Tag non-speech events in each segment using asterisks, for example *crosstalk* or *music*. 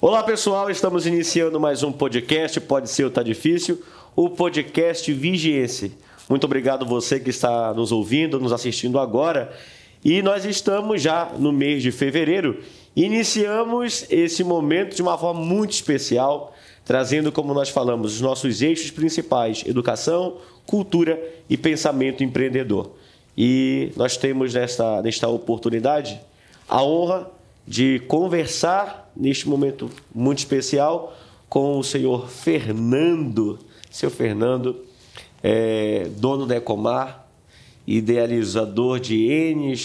Olá pessoal, estamos iniciando mais um podcast, pode ser ou tá difícil, o podcast Vigiense. Muito obrigado você que está nos ouvindo, nos assistindo agora. E nós estamos já no mês de fevereiro. Iniciamos esse momento de uma forma muito especial, trazendo, como nós falamos, os nossos eixos principais: educação, cultura e pensamento empreendedor. E nós temos nesta, nesta oportunidade a honra de conversar neste momento muito especial com o senhor Fernando, seu Fernando, é, dono da Ecomar, idealizador de N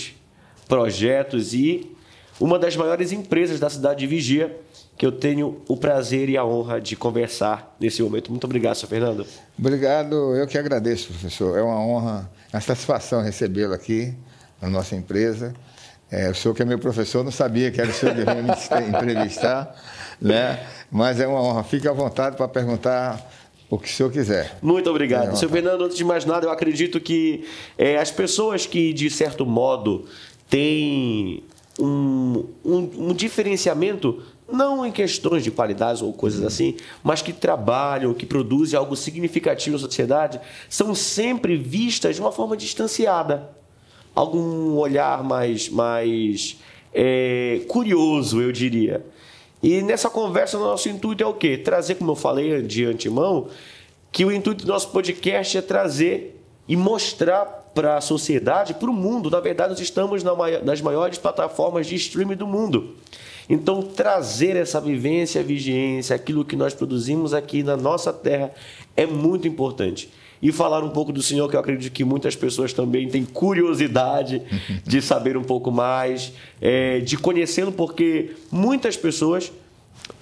projetos e uma das maiores empresas da cidade de Vigia, que eu tenho o prazer e a honra de conversar nesse momento. Muito obrigado, senhor Fernando. Obrigado, eu que agradeço, professor. É uma honra, uma satisfação recebê-lo aqui na nossa empresa. É, o senhor que é meu professor não sabia que era o senhor que me *laughs* entrevistar, né? mas é uma honra. Fique à vontade para perguntar o que o senhor quiser. Muito obrigado. É Seu Fernando, antes de mais nada, eu acredito que é, as pessoas que, de certo modo, têm um, um, um diferenciamento não em questões de qualidades ou coisas assim, mas que trabalham, que produzem algo significativo na sociedade, são sempre vistas de uma forma distanciada algum olhar mais, mais é, curioso, eu diria. E nessa conversa, nosso intuito é o quê? Trazer, como eu falei de antemão, que o intuito do nosso podcast é trazer e mostrar para a sociedade, para o mundo. Na verdade, nós estamos nas maiores plataformas de streaming do mundo. Então, trazer essa vivência, vigência, aquilo que nós produzimos aqui na nossa terra é muito importante e falar um pouco do Senhor, que eu acredito que muitas pessoas também têm curiosidade *laughs* de saber um pouco mais, é, de conhecê-lo, porque muitas pessoas,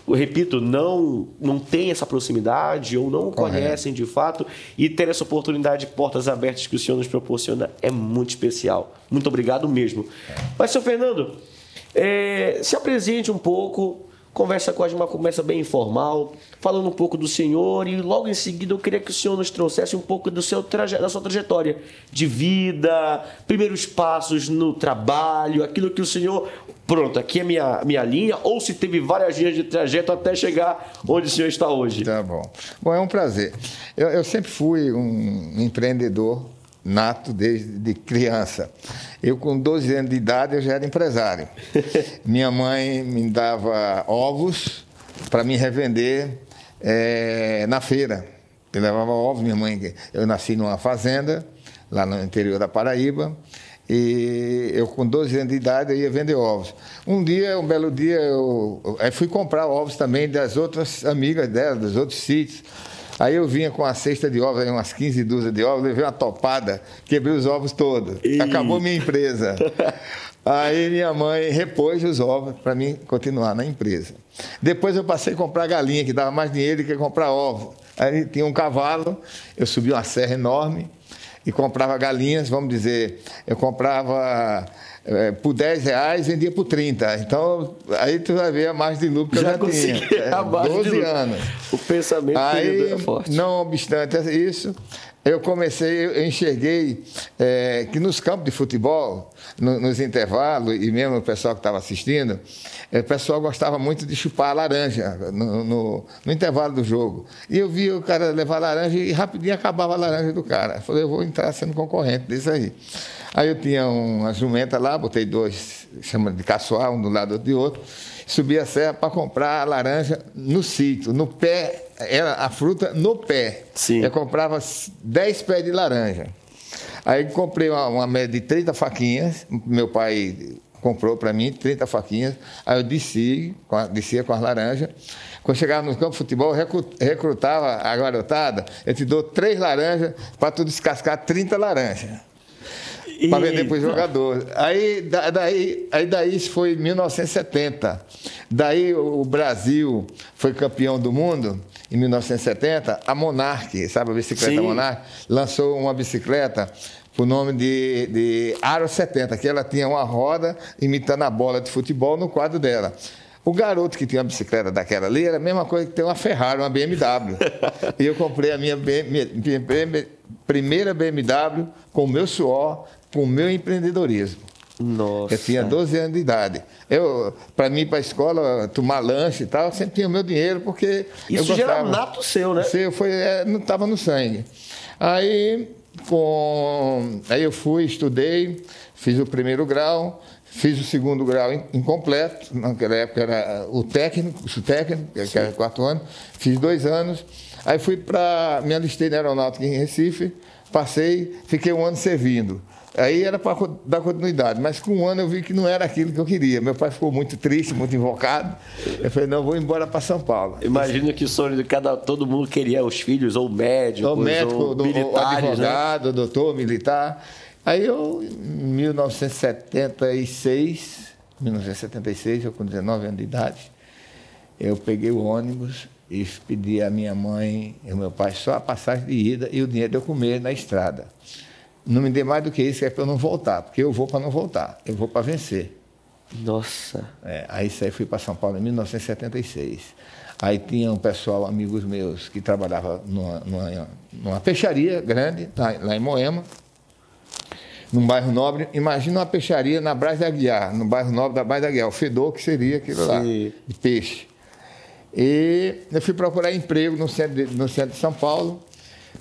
eu repito, não, não têm essa proximidade ou não o conhecem de fato e ter essa oportunidade de portas abertas que o Senhor nos proporciona é muito especial. Muito obrigado mesmo. Mas, seu Fernando, é, se apresente um pouco conversa com a uma conversa bem informal, falando um pouco do Senhor e logo em seguida eu queria que o Senhor nos trouxesse um pouco do seu traje, da sua trajetória de vida, primeiros passos no trabalho, aquilo que o Senhor, pronto, aqui é minha minha linha, ou se teve várias linhas de trajeto até chegar onde o Senhor está hoje. Tá bom. Bom, é um prazer. Eu, eu sempre fui um empreendedor nato desde criança. Eu, com 12 anos de idade, eu já era empresário. *laughs* Minha mãe me dava ovos para me revender é, na feira. Eu levava ovos, minha mãe... Eu nasci numa fazenda, lá no interior da Paraíba, e eu, com 12 anos de idade, eu ia vender ovos. Um dia, um belo dia, eu, eu fui comprar ovos também das outras amigas dela, dos outros sítios. Aí eu vinha com uma cesta de ovos, umas 15 dúzias de ovos, levei uma topada, quebrei os ovos todos. E... Acabou minha empresa. Aí minha mãe repôs os ovos para mim continuar na empresa. Depois eu passei a comprar galinha, que dava mais dinheiro do que comprar ovo. Aí tinha um cavalo, eu subi uma serra enorme e comprava galinhas, vamos dizer, eu comprava é, por 10 reais, vendia por 30. Então, aí tu vai ver a margem de lucro que já eu já tinha. É, 12 anos. O pensamento aí, é forte. Não obstante isso, eu comecei, eu enxerguei é, que nos campos de futebol, no, nos intervalos, e mesmo o pessoal que estava assistindo, é, o pessoal gostava muito de chupar a laranja no, no, no, intervalo do jogo. E eu vi o cara levar a laranja e rapidinho acabava a laranja do cara. Eu falei, eu vou entrar sendo concorrente disso aí. Aí eu tinha uma jumenta lá, botei dois, chama de caçoar, um do lado de outro, subi a serra para comprar a laranja no sítio, no pé, era a fruta no pé. Sim. Eu comprava 10 pés de laranja. Aí comprei uma, uma média de 30 faquinhas, meu pai comprou para mim 30 faquinhas, aí eu desci, com a, descia com as laranjas. Quando chegava no campo de futebol, recrutava a garotada, eu te dou três laranjas para tu descascar 30 laranjas para vender para o jogador. Aí daí, aí daí isso foi em 1970. Daí o Brasil foi campeão do mundo em 1970. A Monarch, sabe a bicicleta Sim. Monarch, lançou uma bicicleta o nome de, de Aro 70, que ela tinha uma roda imitando a bola de futebol no quadro dela. O garoto que tinha uma bicicleta daquela ali era a mesma coisa que ter uma Ferrari, uma BMW. *laughs* e eu comprei a minha, minha, minha primeira BMW com o meu suor, com o meu empreendedorismo. Nossa. Eu tinha 12 anos de idade. Eu, para mim, para a escola, tomar lanche e tal, eu sempre tinha o meu dinheiro, porque. Isso eu já era nato seu, né? Seu, foi, é, não estava no sangue. Aí, com, aí eu fui, estudei, fiz o primeiro grau, fiz o segundo grau in- incompleto, naquela época era o técnico, o técnico, que era quatro anos, fiz dois anos. Aí fui para. Me alistei na aeronáutica em Recife, passei, fiquei um ano servindo. Aí era para dar continuidade, mas com um ano eu vi que não era aquilo que eu queria. Meu pai ficou muito triste, muito invocado. Eu falei, não, vou embora para São Paulo. Imagino que o sonho de cada todo mundo queria os filhos, ou médicos, O médico, ou do, o militares, né? advogado, doutor, militar. Aí eu, em 1976, 1976, eu com 19 anos de idade, eu peguei o ônibus e pedi à minha mãe e ao meu pai só a passagem de ida e o dinheiro de eu comer na estrada. Não me dê mais do que isso, é para eu não voltar, porque eu vou para não voltar, eu vou para vencer. Nossa. É, aí saí, fui para São Paulo em 1976. Aí tinha um pessoal, amigos meus, que trabalhava numa, numa, numa peixaria grande, lá, lá em Moema, num bairro nobre. Imagina uma peixaria na Brás da Aguiar, no bairro nobre da Brás da Aguiar, o Fedor, que seria aquilo lá, Sim. de peixe. E eu fui procurar emprego no centro de, no centro de São Paulo.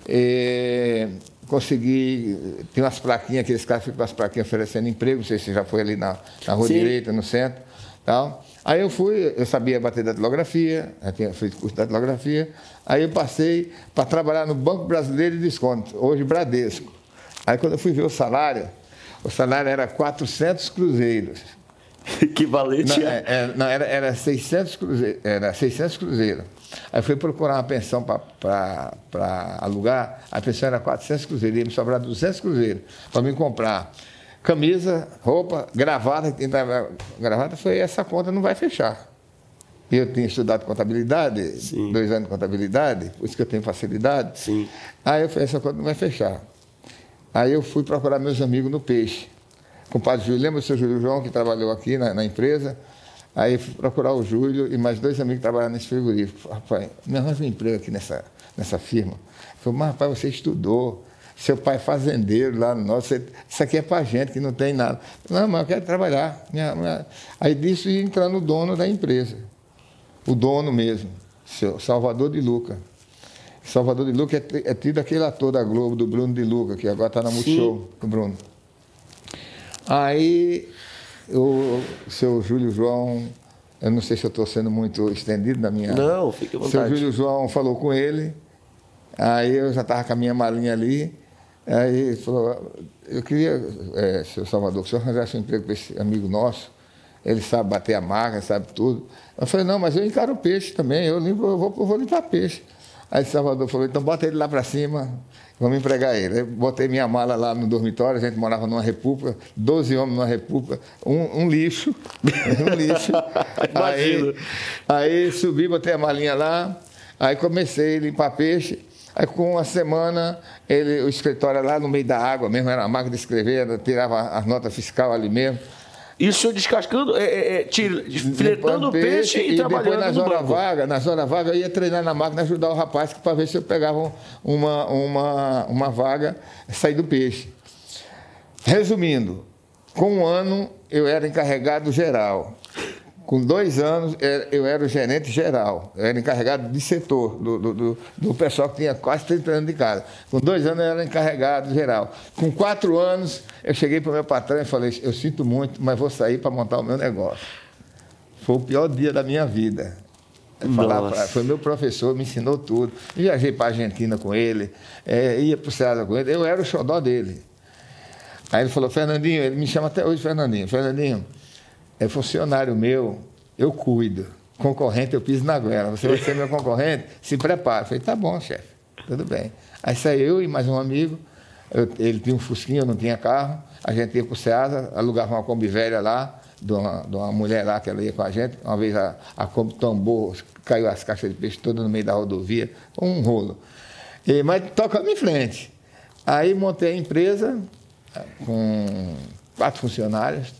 E consegui. Tem umas plaquinhas, aqueles caras ficam com as plaquinhas oferecendo emprego, não sei se você já foi ali na, na Rua Sim. Direita, no centro. Tal. Aí eu fui, eu sabia bater datilografia, eu tinha feito curso de datilografia. Aí eu passei para trabalhar no Banco Brasileiro de Desconto, hoje Bradesco. Aí quando eu fui ver o salário, o salário era 400 cruzeiros. *laughs* Equivalente Não, a... é, é, não, era, era 600 cruzeiros. Era 600 cruzeiros. Aí fui procurar uma pensão para alugar, a pensão era 400 cruzeiros, ia me sobrar 200 cruzeiros para me comprar camisa, roupa, gravata. Gravata foi essa conta não vai fechar. Eu tinha estudado contabilidade, Sim. dois anos de contabilidade, por isso que eu tenho facilidade. Sim. Aí eu falei, essa conta não vai fechar. Aí eu fui procurar meus amigos no peixe. Com o padre Júlio, lembra o seu Júlio João, que trabalhou aqui na, na empresa? Aí fui procurar o Júlio e mais dois amigos que trabalhavam nesse frigorífico. Rapaz, me arranja um emprego aqui nessa, nessa firma. Falei, mas rapaz, você estudou. Seu pai é fazendeiro lá no nosso. Isso aqui é para gente que não tem nada. Não, mas eu quero trabalhar. Aí disso ia entrando o dono da empresa. O dono mesmo, seu Salvador de Luca. Salvador de Luca é, é tido aquele ator da Globo, do Bruno de Luca, que agora está na Multishow, do Bruno. Aí o seu Júlio João, eu não sei se eu estou sendo muito estendido na minha. Não, fique à O seu vontade. Júlio João falou com ele, aí eu já estava com a minha malinha ali, aí ele falou, eu queria, é, seu Salvador, que o senhor arranjasse um emprego para esse amigo nosso, ele sabe bater a marca, sabe tudo. Eu falei, não, mas eu encaro peixe também, eu, limpo, eu, vou, eu vou limpar peixe. Aí o Salvador falou, então bota ele lá para cima, vamos empregar ele. Botei minha mala lá no dormitório, a gente morava numa república, 12 homens numa república, um, um lixo, *laughs* um lixo. Aí, aí subi, botei a malinha lá, aí comecei a limpar peixe. Aí com uma semana, ele, o escritório era lá no meio da água mesmo, era uma máquina de escrever, tirava as notas fiscal ali mesmo. Isso descascando, é, é, é, tira- filetando o Limpando peixe, e, depois trabalhando no horas banco. vagas, nas horas vagas eu ia treinar na máquina, ajudar o rapaz para ver se eu pegava uma, uma, uma vaga, sair do peixe. Resumindo, com um ano eu era encarregado geral. Com dois anos eh, eu era o gerente geral, eu era encarregado de setor, do, do, do- pessoal que tinha quase 30 anos de casa. Com dois anos eu era encarregado geral. Com quatro anos eu cheguei para o meu patrão e falei: Eu sinto muito, mas vou sair para montar o meu negócio. Foi o pior dia da minha vida. É pra- foi meu professor, me ensinou tudo. Viajei para a Argentina com ele, eh, ia para o Ceará com ele, eu era o xodó dele. Aí ele falou, Fernandinho, ele me chama até hoje Fernandinho. Fernandinho, é funcionário meu, eu cuido. Concorrente, eu piso na goela. Você vai ser meu concorrente? Se prepara. Falei, tá bom, chefe, tudo bem. Aí saiu eu e mais um amigo. Eu- ele tinha um fusquinho, eu não tinha carro. A gente ia para o Ceasa, alugava uma Kombi velha lá, de uma, de uma mulher lá que ela ia com a gente. Uma vez a, a Kombi tombou, caiu as caixas de peixe todas no meio da rodovia, um rolo. E, mas tocando em frente. Aí montei a empresa com quatro funcionários.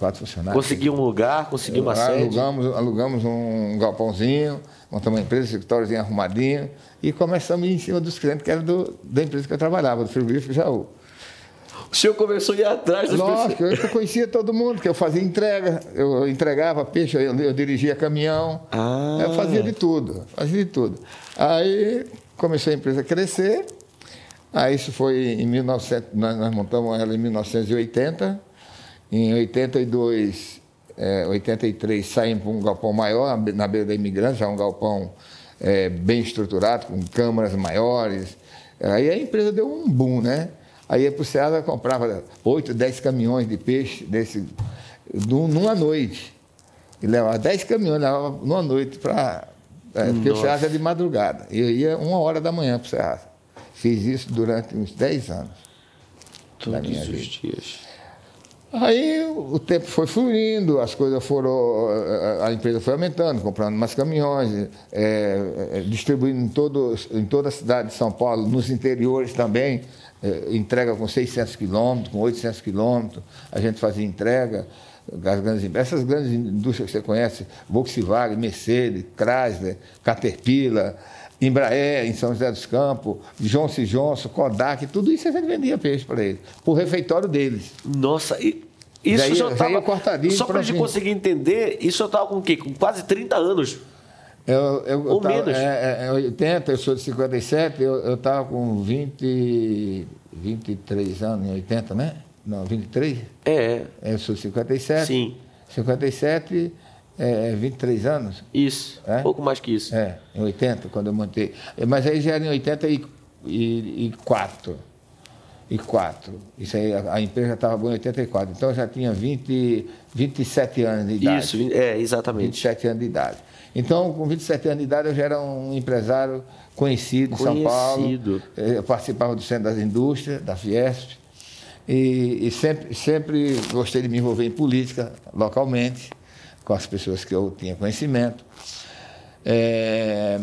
Quatro funcionários. Conseguiu um lugar, conseguiu uma sede. alugamos, alugamos um galpãozinho, montamos uma empresa, escritóriozinho arrumadinho, e começamos a ir em cima dos clientes que eram do, da empresa que eu trabalhava, do frigorífico Jaú. O senhor começou a ir atrás das Lógico, eu conhecia todo mundo, porque eu fazia entrega, eu entregava peixe, eu, eu dirigia caminhão, Ah. eu fazia de tudo, fazia de tudo. Aí começou a empresa a crescer, aí isso foi em 1900, nós, nós montamos ela em 1980, em 82, eh, 83 saímos para um galpão maior, na be- na beira da imigrante, já um galpão eh, bem estruturado, com câmaras maiores. Aí a empresa deu um boom, né? Aí ia para o Ceasa comprava 8, 10 caminhões de peixe desse, num- numa noite. E levava 10 caminhões, levava numa noite para. É, porque o Nossa. Ceasa é de madrugada. E eu ia uma hora da manhã para o Ceasa. Fiz isso durante uns 10 anos. Todos os vida. dias. Aí o tempo foi fluindo, as coisas foram. a- empresa foi aumentando, comprando mais caminhões, é, é, distribuindo em, todos, em toda a cidade de São Paulo, nos interiores também, é, entrega com 600 quilômetros, com 800 quilômetros, a gente fazia entrega. grandes- essas grandes indústrias que você conhece, Volkswagen, Mercedes, Chrysler, Caterpillar, Embraer, em São José dos Campos, Johnson Johnson, Kodak, tudo isso a gente vendia peixe para eles, para o refeitório deles. Nossa, e isso Daí- já estava. Só para a gente conseguir entender, isso eu estava com o quê? Com quase 30 anos. Eu, eu, Ou eu tava, menos. É, é, 80, eu sou de 57, eu estava com 20, 23 anos, em 80, né? Não, 23? É, Eu sou de 57. sim. 57, é, 23 anos. Isso. É? Pouco mais que isso. É, em 80, quando eu montei. Mas aí já era em 84. E 4. Isso aí, a, a empresa estava boa em 84. Então eu já tinha 20, 27 anos de idade. Isso, é, exatamente. 27 anos de idade. Então, com 27 anos de idade, eu já era um empresário conhecido em São Paulo. Conhecido. Eh, Eu participava do Centro das Indústrias, da Fiesp. E, e sempre, sempre gostei de me envolver em política, localmente, com as pessoas que eu tinha conhecimento. Eh,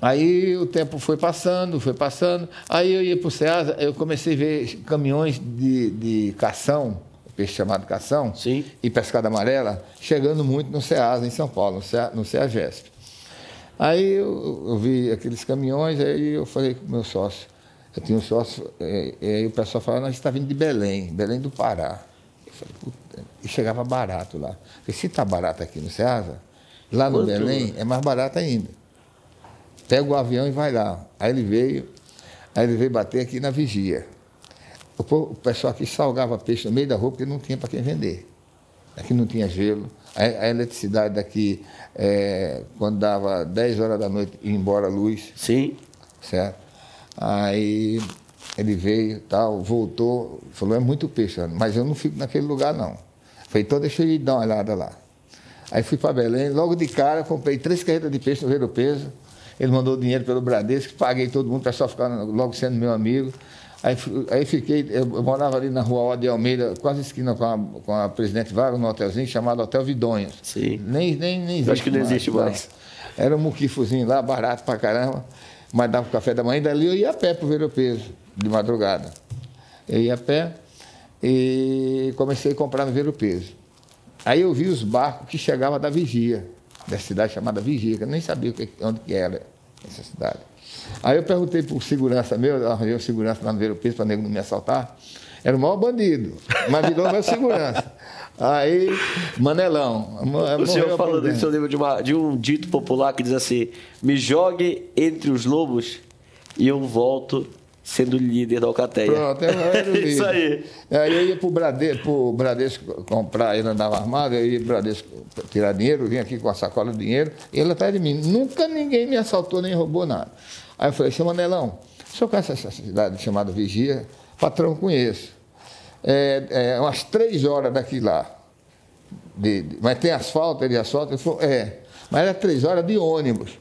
Aí o tempo foi passando, foi passando. Aí eu ia para o Ceasa, eu comecei a ver caminhões de, de cação, peixe chamado cação, Sim. e pescada amarela, chegando muito no Ceasa, em São Paulo, no, Cea, no Ceagesp. Aí eu, eu vi aqueles caminhões, aí eu falei com o meu sócio, eu tinha um sócio, e, e aí o pessoal falava, nós está vindo de Belém, Belém do Pará. E chegava barato lá. Porque se está barato aqui no Ceasa, lá no Quanto? Belém é mais barato ainda. Pega o avião e vai lá. Aí ele veio, aí ele veio bater aqui na vigia. O, po- o pessoal aqui salgava peixe no meio da rua porque não tinha para quem vender. Aqui não tinha gelo. A, a eletricidade daqui, eh, quando dava 10 horas da noite, ia embora a luz, Sim. certo? Aí ele veio, tal, voltou, falou, é muito peixe, mas eu não fico naquele lugar não. Falei, então deixa eu ir dar uma olhada lá. Aí fui para Belém, logo de cara, comprei três carretas de peixe no Ver o Peso. Ele mandou dinheiro pelo Bradesco, paguei todo mundo, o pessoal ficava logo sendo meu amigo. Aí, aí fiquei, eu, eu morava ali na rua Ode Almeida, quase esquina com a, com a Presidente Vargas, num hotelzinho chamado Hotel Vidonhos. Sim. Nem, nem, nem existe acho que não existe mais. não. Era um muquifozinho lá, barato pra caramba, mas dava o café da manhã, e dali eu ia a pé Ver o Peso, de madrugada. Eu ia a pé e comecei a comprar no Ver o Peso. Aí eu vi os barcos que chegavam da Vigia, da cidade chamada Vigia, que eu nem sabia onde que era essa cidade. Aí eu perguntei para o segurança meu, eu arranjei um segurança lá no Ver o Peso para nego não me assaltar. Era o maior bandido, mas virou meu segurança. Aí, Manelão. O senhor falando isso, eu lembro de, uma- de um dito popular que diz assim: me jogue entre os lobos e eu volto sendo líder da Alcateia. Pronto, eu era o *laughs* líder. Isso aí. Aí eu ia pro Bradesco, pro Bradesco comprar, ele andava armado, eu ia pro Bradesco tirar dinheiro, vinha aqui com a sacola de dinheiro, e ele atrás de mim. Nunca ninguém me assaltou nem roubou nada. Aí eu falei, seu Manelão, o senhor conhece essa cidade chamada Vigia? Patrão, conheço. É, é umas três horas daqui lá. De- de- mas tem asfalto, ele asfalto? Ele falou, é. Mas era três horas de ônibus.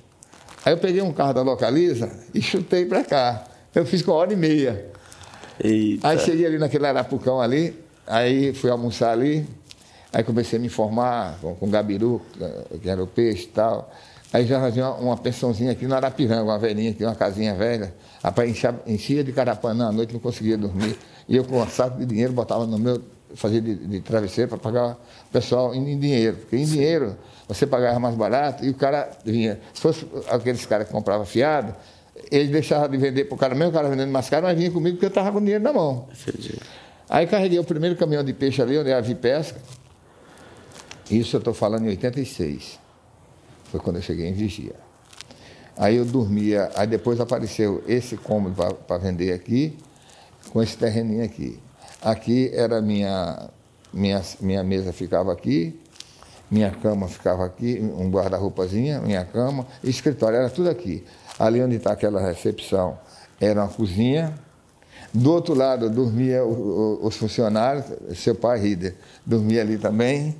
Aí eu peguei um carro da Localiza e chutei para cá. Eu fiz com uma hora e meia. Eita. Aí cheguei ali naquele arapucão ali, aí fui almoçar ali, aí comecei a me informar com, com gabiru, que era o peixe e tal. Aí já arranjei uma, uma pensãozinha aqui no Arapiranga, uma velhinha aqui, uma casinha velha. Rapaz, enchia, enchia de carapanã à noite, não conseguia dormir. E eu com um saco de dinheiro botava no meu, fazia de, de travesseiro para pagar o pessoal em, em dinheiro. Porque em dinheiro você pagava mais barato e o cara vinha. Se fosse aqueles caras que compravam fiado, Ele deixava de vender para o cara, mesmo o cara vendendo mais caro, mas vinha comigo porque eu estava com dinheiro na mão. Entendi. Aí carreguei o primeiro caminhão de peixe ali, onde era a Vipesca. Isso eu estou falando em 86. Foi quando eu cheguei em Vigia. Aí eu dormia, aí depois apareceu esse cômodo para vender aqui, com esse terreninho aqui. Aqui era minha, minha, minha mesa ficava aqui, minha cama ficava aqui, um guarda-roupazinha, minha cama, escritório, era tudo aqui. Ali onde está aquela recepção era uma cozinha. Do outro lado dormia os funcionários, seu pai Rider dormia ali também.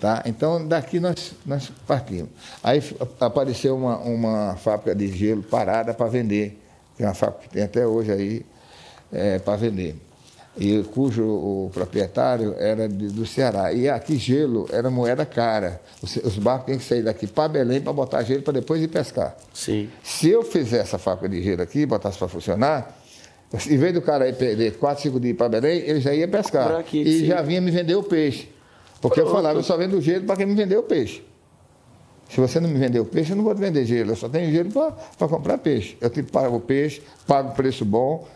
Tá? Então, daqui nós, nós partimos. Aí apareceu uma, uma fábrica de gelo parada para vender, que é uma fábrica que tem até hoje aí é, para vender e cujo o proprietário era de, do Ceará. E aqui gelo era moeda cara. Os, os barcos têm que sair daqui para Belém para botar gelo para depois ir pescar. Sim. Se eu fizesse essa fábrica de gelo aqui, botasse para funcionar, em vez do cara ir perder 4, 5 dias para Belém, ele já ia pescar. Aqui, e sim. já vinha me vender o peixe. Porque Pronto. eu falava, eu só vendo gelo para quem me vendeu o peixe. Se você não me vender o peixe, eu não vou te vender gelo. Eu só tenho gelo para comprar peixe. Eu te pago o peixe, pago o preço bom,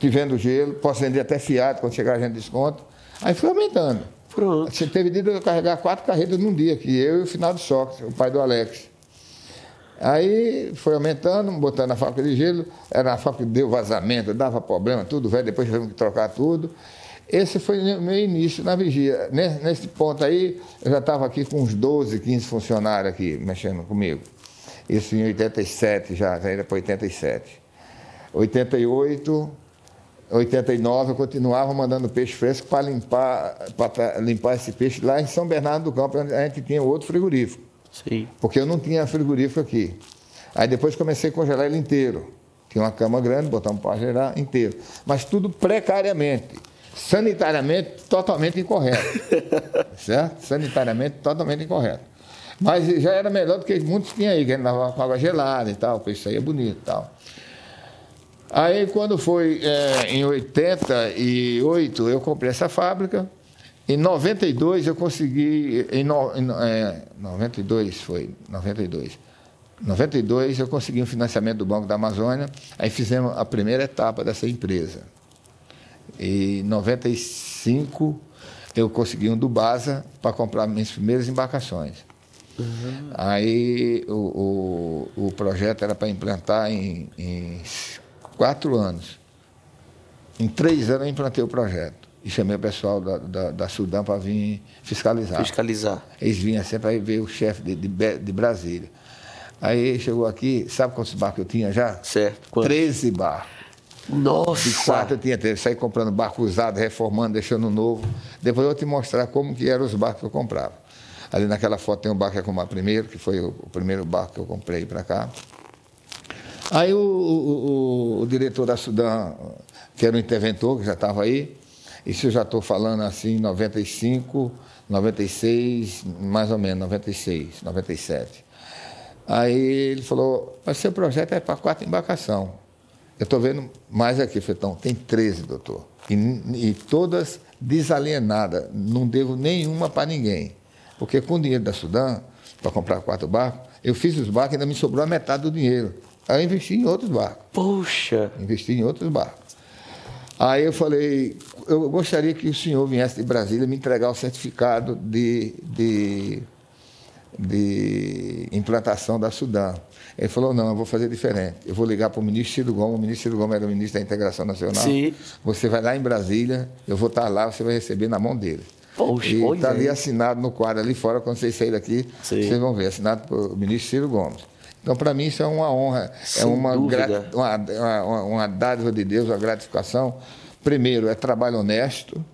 te vendo gelo, posso vender até fiado quando chegar a gente desconto. Aí foi aumentando. Pronto. Você teve de eu carregar quatro carretas num dia aqui, eu e o final do Sócrates, o pai do Alex. Aí foi aumentando, botando a fábrica de gelo, era a fábrica que deu vazamento, dava problema, tudo, velho, depois tivemos que trocar tudo. Esse foi o meu início na vigia. Nesse ponto aí, eu já estava aqui com uns 12, 15 funcionários aqui mexendo comigo. Isso em 87 já, já era para 87. 88, 89 eu continuava mandando peixe fresco para limpar, para limpar esse peixe lá em São Bernardo do Campo, onde a gente tinha outro frigorífico. Sim. Porque eu não tinha frigorífico aqui. Aí depois comecei a congelar ele inteiro. Tinha uma cama grande, botamos para gerar inteiro. Mas tudo precariamente. Sanitariamente totalmente incorreto. *laughs* certo? Sanitariamente totalmente incorreto. Mas já era melhor do que muitos tinham aí, que a gente dava com água gelada e tal, o peixe saía bonito e tal. Aí, quando foi é, em 88, eu comprei essa fábrica. Em 92, eu consegui. Em, no, em é, 92 foi. 92. 92, eu consegui um financiamento do Banco da Amazônia. Aí fizemos a primeira etapa dessa empresa. E em 95, eu consegui um do Basa para comprar minhas primeiras embarcações. Uhum. Aí o, o, o, projeto era para implantar em, em quatro anos. Em três anos eu implantei o projeto. E chamei o pessoal da, da, da Sudã para vir fiscalizar. Fiscalizar. Eles vinham sempre aí ver o chefe de, de, de, Brasília. Aí chegou aqui, sabe quantos barcos eu tinha já? Certo. Quantos? 13 barcos. Nossa! De quatro eu tinha três. Saí comprando barco usado, reformando, deixando novo. Depois eu vou te mostrar como que eram os barcos que eu comprava. Ali naquela foto tem um barco que eu comprei primeiro, que foi o, o primeiro barco que eu comprei para cá. Aí o, o, o, diretor da Sudã, que era o interventor, que já estava aí, isso eu já estou falando assim, 95, 96, mais ou menos, 96, 97. Aí ele falou, mas seu projeto é para quatro embarcação. Eu estou vendo mais aqui, Fetão, tem 13, doutor. E, e todas desalienadas, não devo nenhuma para ninguém. Porque com o dinheiro da Sudã, para comprar quatro barcos, eu fiz os barcos e ainda me sobrou a metade do dinheiro. Aí eu investi em outros barcos. Poxa! Investi em outros barcos. Aí eu falei, eu gostaria que o senhor viesse de Brasília me entregar o certificado de, de, de implantação da Sudã. Ele falou, não, eu vou fazer diferente. Eu vou ligar para o ministro Ciro Gomes, o ministro Ciro Gomes era o ministro da Integração Nacional. Sim. Você vai lá em Brasília, eu vou estar lá, você vai receber na mão dele. Poxa, e está ali assinado no quadro ali fora, quando vocês saírem daqui, Sim. vocês vão ver, assinado pelo ministro Ciro Gomes. Então, para mim, isso é uma honra, é Sem é uma, uma, uma, uma dádiva de Deus, uma gratificação. Primeiro, é trabalho honesto,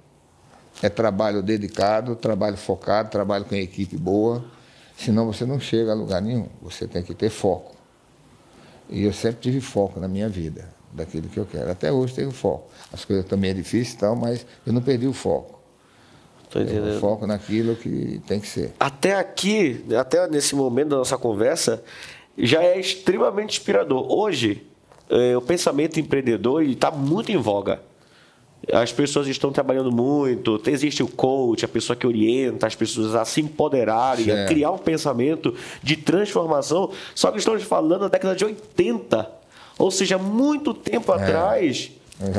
é trabalho dedicado, trabalho focado, trabalho com equipe boa. Senão você não chega a lugar nenhum. Você tem que ter foco. E eu sempre tive foco na minha vida, daquilo que eu quero. Até hoje tenho foco. As coisas também é difícil e tal, mas eu não perdi o foco. Entendendo. Eu foco naquilo que tem que ser. Até aqui, até nesse momento da nossa conversa, já é extremamente inspirador. Hoje, é, o pensamento empreendedor está muito em voga. As pessoas estão trabalhando muito, existe o coach, a pessoa que orienta as pessoas a se empoderarem, a criar um pensamento de transformação. Só que estamos falando da década de 80. Ou seja, muito tempo é. atrás,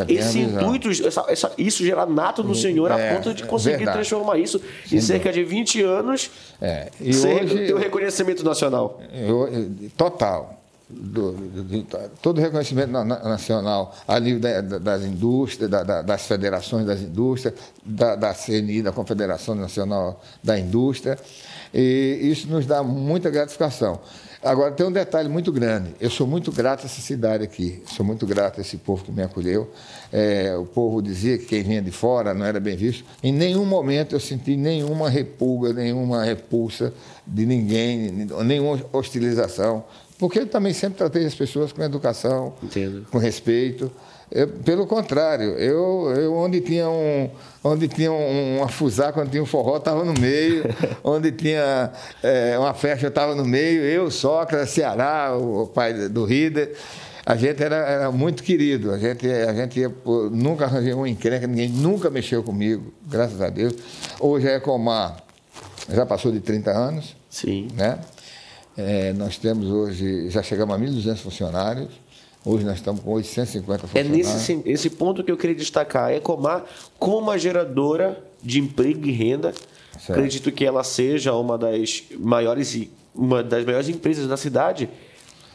esse intuito, essa, essa, isso era nato no Senhor é, a ponto de conseguir verdade. transformar isso Sem em cerca de 20 anos é. e hoje, ter o reconhecimento nacional. Eu, total. Do, do, do, todo o reconhecimento nacional a nível da, das indústrias, da, da, das federações das indústrias, da, da CNI, da Confederação Nacional da Indústria, e isso nos dá muita gratificação. Agora, tem um detalhe muito grande. Eu sou muito grato a essa cidade aqui. Sou muito grato a esse povo que me acolheu. É, o povo dizia que quem vinha de fora não era bem visto. Em nenhum momento eu senti nenhuma repulga, nenhuma repulsa de ninguém, nenhuma hostilização. Porque eu também sempre tratei as pessoas com educação, Entendo. com respeito. Eu, pelo contrário, eu, eu onde tinha um onde tinha um, uma fusaca, onde tinha um forró, estava no meio, *laughs* onde tinha é, uma festa, eu estava no meio, eu, Sócrates, Ceará, o pai do Rider, a gente era, era muito querido, a gente, a gente ia, nunca arranjei uma encrenca, ninguém nunca mexeu comigo, graças a Deus. Hoje a Ecomar já passou de 30 anos. Sim. Né? É, nós temos hoje, já chegamos a 1.200 funcionários. Hoje nós estamos com 850 funcionários. É nesse esse ponto que eu queria destacar. A Ecomar, como uma geradora de emprego e renda, certo. acredito que ela seja uma das maiores, uma das maiores empresas da cidade,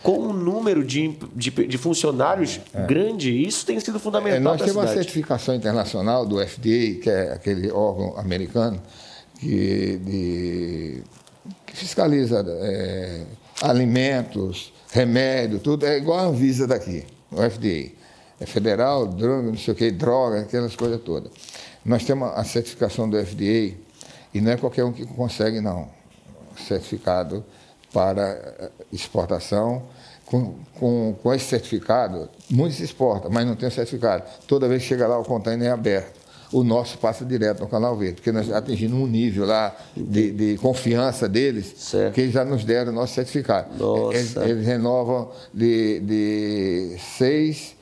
com um número de, de, de funcionários é. grande. Isso tem sido fundamental. É, nós temos uma certificação internacional do FDA, que é aquele órgão americano que, de, que fiscaliza é, alimentos remédio, tudo, é igual a Anvisa daqui, o FDA. É federal, droga, não sei o que, droga, aquelas coisas todas. Nós temos a certificação do FDA e não é qualquer um que consegue, não. Certificado para exportação. Com, com, com esse certificado, muito se exporta, mas não tem certificado. Toda vez que chega lá, o container é aberto o nosso passa direto no Canal Verde, porque nós atingimos um nível lá de, de confiança deles certo. que eles já nos deram o nosso certificado. Eles, eles, renovam de, de seis,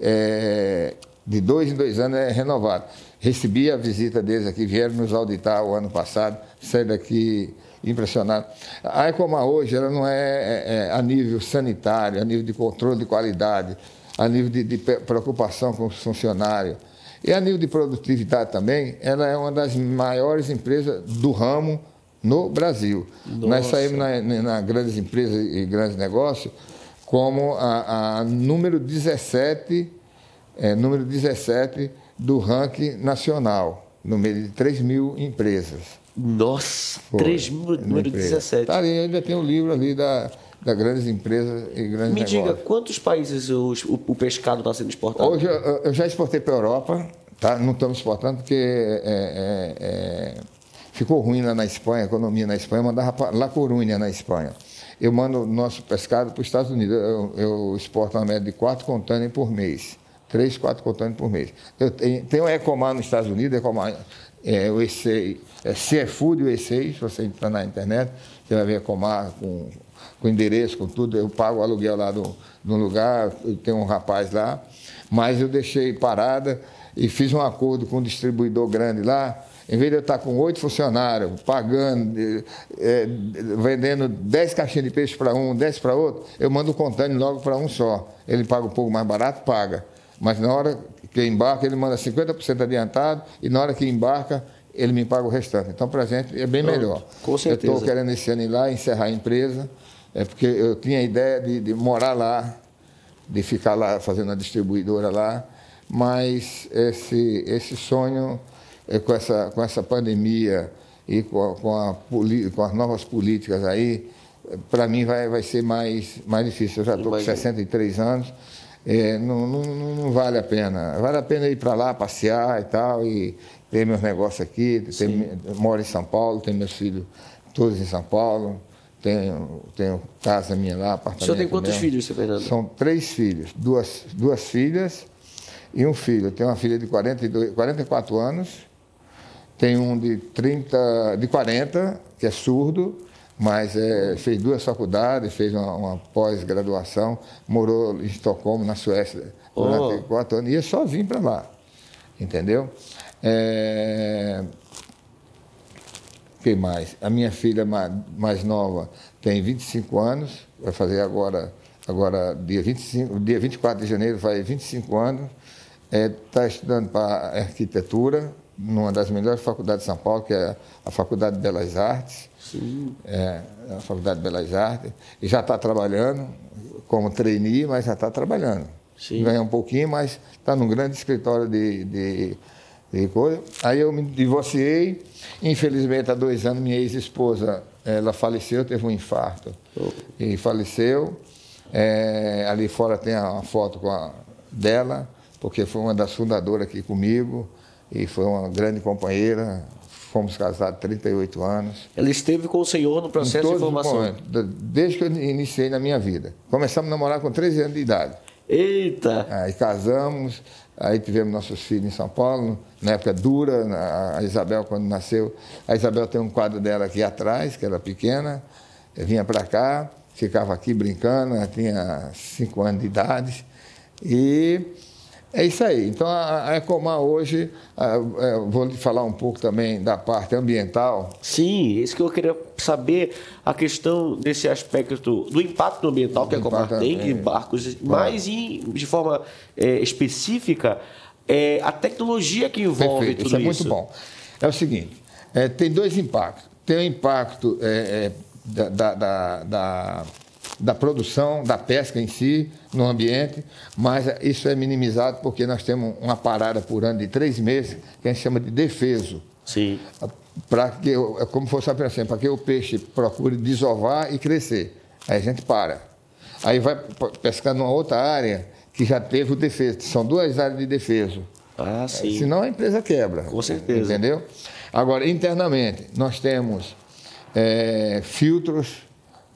é, de dois em dois anos é renovado. Recebi a visita deles aqui, vieram nos auditar o ano passado, saí daqui impressionado. A Ecomar hoje ela não é, é, é, a nível sanitário, a nível de controle de qualidade, a nível de, de preocupação com os funcionários e a nível de produtividade também, ela é uma das maiores empresas do ramo no Brasil. Nossa. Nós saímos na, na, grandes empresas e grandes negócios como a, a número 17, é, número 17 do ranking nacional, no meio de 3 mil empresas. Nossa, Foi, 3 mil, número 17. Tá ali, ainda tem um livro ali da, das grandes empresas e grandes Me negócios. diga, quantos países o, o, pescado está sendo exportado? Hoje eu, eu já exportei para a Europa, tá? não estamos exportando porque é, é, é, ficou ruim lá na Espanha, a economia na Espanha, eu mandava para La Corunha, na Espanha. Eu mando nosso pescado para os Estados Unidos, eu, eu exporto uma média de quatro contêineres por mês. Três, quatro contêineres por mês. Eu tenho, tenho Ecomar nos Estados Unidos, Ecomar, é, o EC, é Seafood o E6, se você entrar na internet, você vai ver Ecomar com com endereço, com tudo. Eu pago o aluguel lá do, do lugar, tem um rapaz lá, mas eu deixei parada e fiz um acordo com um distribuidor grande lá. Em vez de eu estar com oito funcionários, pagando, é, vendendo dez caixinhas de peixe para um, dez para outro, eu mando o contêiner logo para um só. Ele paga um pouco mais barato, paga. Mas na hora que embarca, ele manda 50% adiantado e na hora que embarca, ele me paga o restante. Então, para a gente é bem melhor. Com certeza. Eu estou querendo esse ano ir lá, encerrar a empresa é porque eu tinha a ideia de, de morar lá, de ficar lá fazendo a distribuidora lá, mas esse, esse sonho, é, com, essa, com essa pandemia e com, a, com, a, com as novas políticas aí, para mim vai, vai ser mais, mais difícil. Eu já estou com 63 anos, é, não, não, não, vale a pena. Vale a pena ir para lá, passear e tal, e ter meus negócios aqui. Ter, moro em São Paulo, tenho meus filhos todos em São Paulo. Tenho, tenho casa minha lá, apartamento. O senhor tem quantos filhos, seu Fernando? São três filhos, duas, duas filhas e um filho. Tenho uma filha de 42, 44 anos, tenho um de 30, de 40, que é surdo, mas é, fez duas faculdades, fez uma, uma pós-graduação, morou em Estocolmo, na Suécia, durante oh. quatro anos, e ia sozinho para lá. Entendeu? É, que mais? A minha filha mais nova tem 25 anos, vai fazer agora agora dia, 25, dia 24 de janeiro, faz 25 anos. Está é, estudando para arquitetura, numa das melhores faculdades de São Paulo, que é a Faculdade de Belas Artes. Sim. É, a Faculdade de Belas Artes. E já está trabalhando como trainee, mas já está trabalhando. Sim. Ganha um pouquinho, mas está num grande escritório de, de. Aí eu me divorciei. Infelizmente, há dois anos, minha ex-esposa ela faleceu, teve um infarto. Oh. E faleceu. É, ali fora tem a foto a, dela, porque foi uma das fundadoras aqui comigo e foi uma grande companheira. Fomos casados há 38 anos. Ela esteve com o senhor no processo de formação? Desde que eu iniciei na minha vida. Começamos a namorar com 13 anos de idade. Eita! Aí casamos, aí tivemos nossos filhos em São Paulo, na época dura, a Isabel quando nasceu. A Isabel tem um quadro dela aqui atrás, que era pequena, vinha para cá, ficava aqui brincando, tinha 5 anos de idade. E é isso aí. Então, a, Ecomar hoje, é, vou lhe falar um pouco também da parte ambiental. Sim, isso que eu queria saber, a questão desse aspecto do impacto ambiental que a Ecomar tem em barcos, mas em, de forma é, específica, é, a tecnologia que envolve Perfeito, tudo isso. é muito bom. É o seguinte, é, tem dois impactos. Tem o impacto é, é, da, da, da da produção, da pesca em si, no ambiente, mas isso é minimizado porque nós temos uma parada por ano de três meses, que a gente chama de defeso. Sim. Para que, é como fosse assim, para que o peixe procure desovar e crescer. Aí a gente para. Aí vai pescar numa outra área que já teve o defeso. São duas áreas de defeso. Ah, sim. Senão a empresa quebra. Com certeza. Entendeu? Agora, internamente, nós temos é, filtros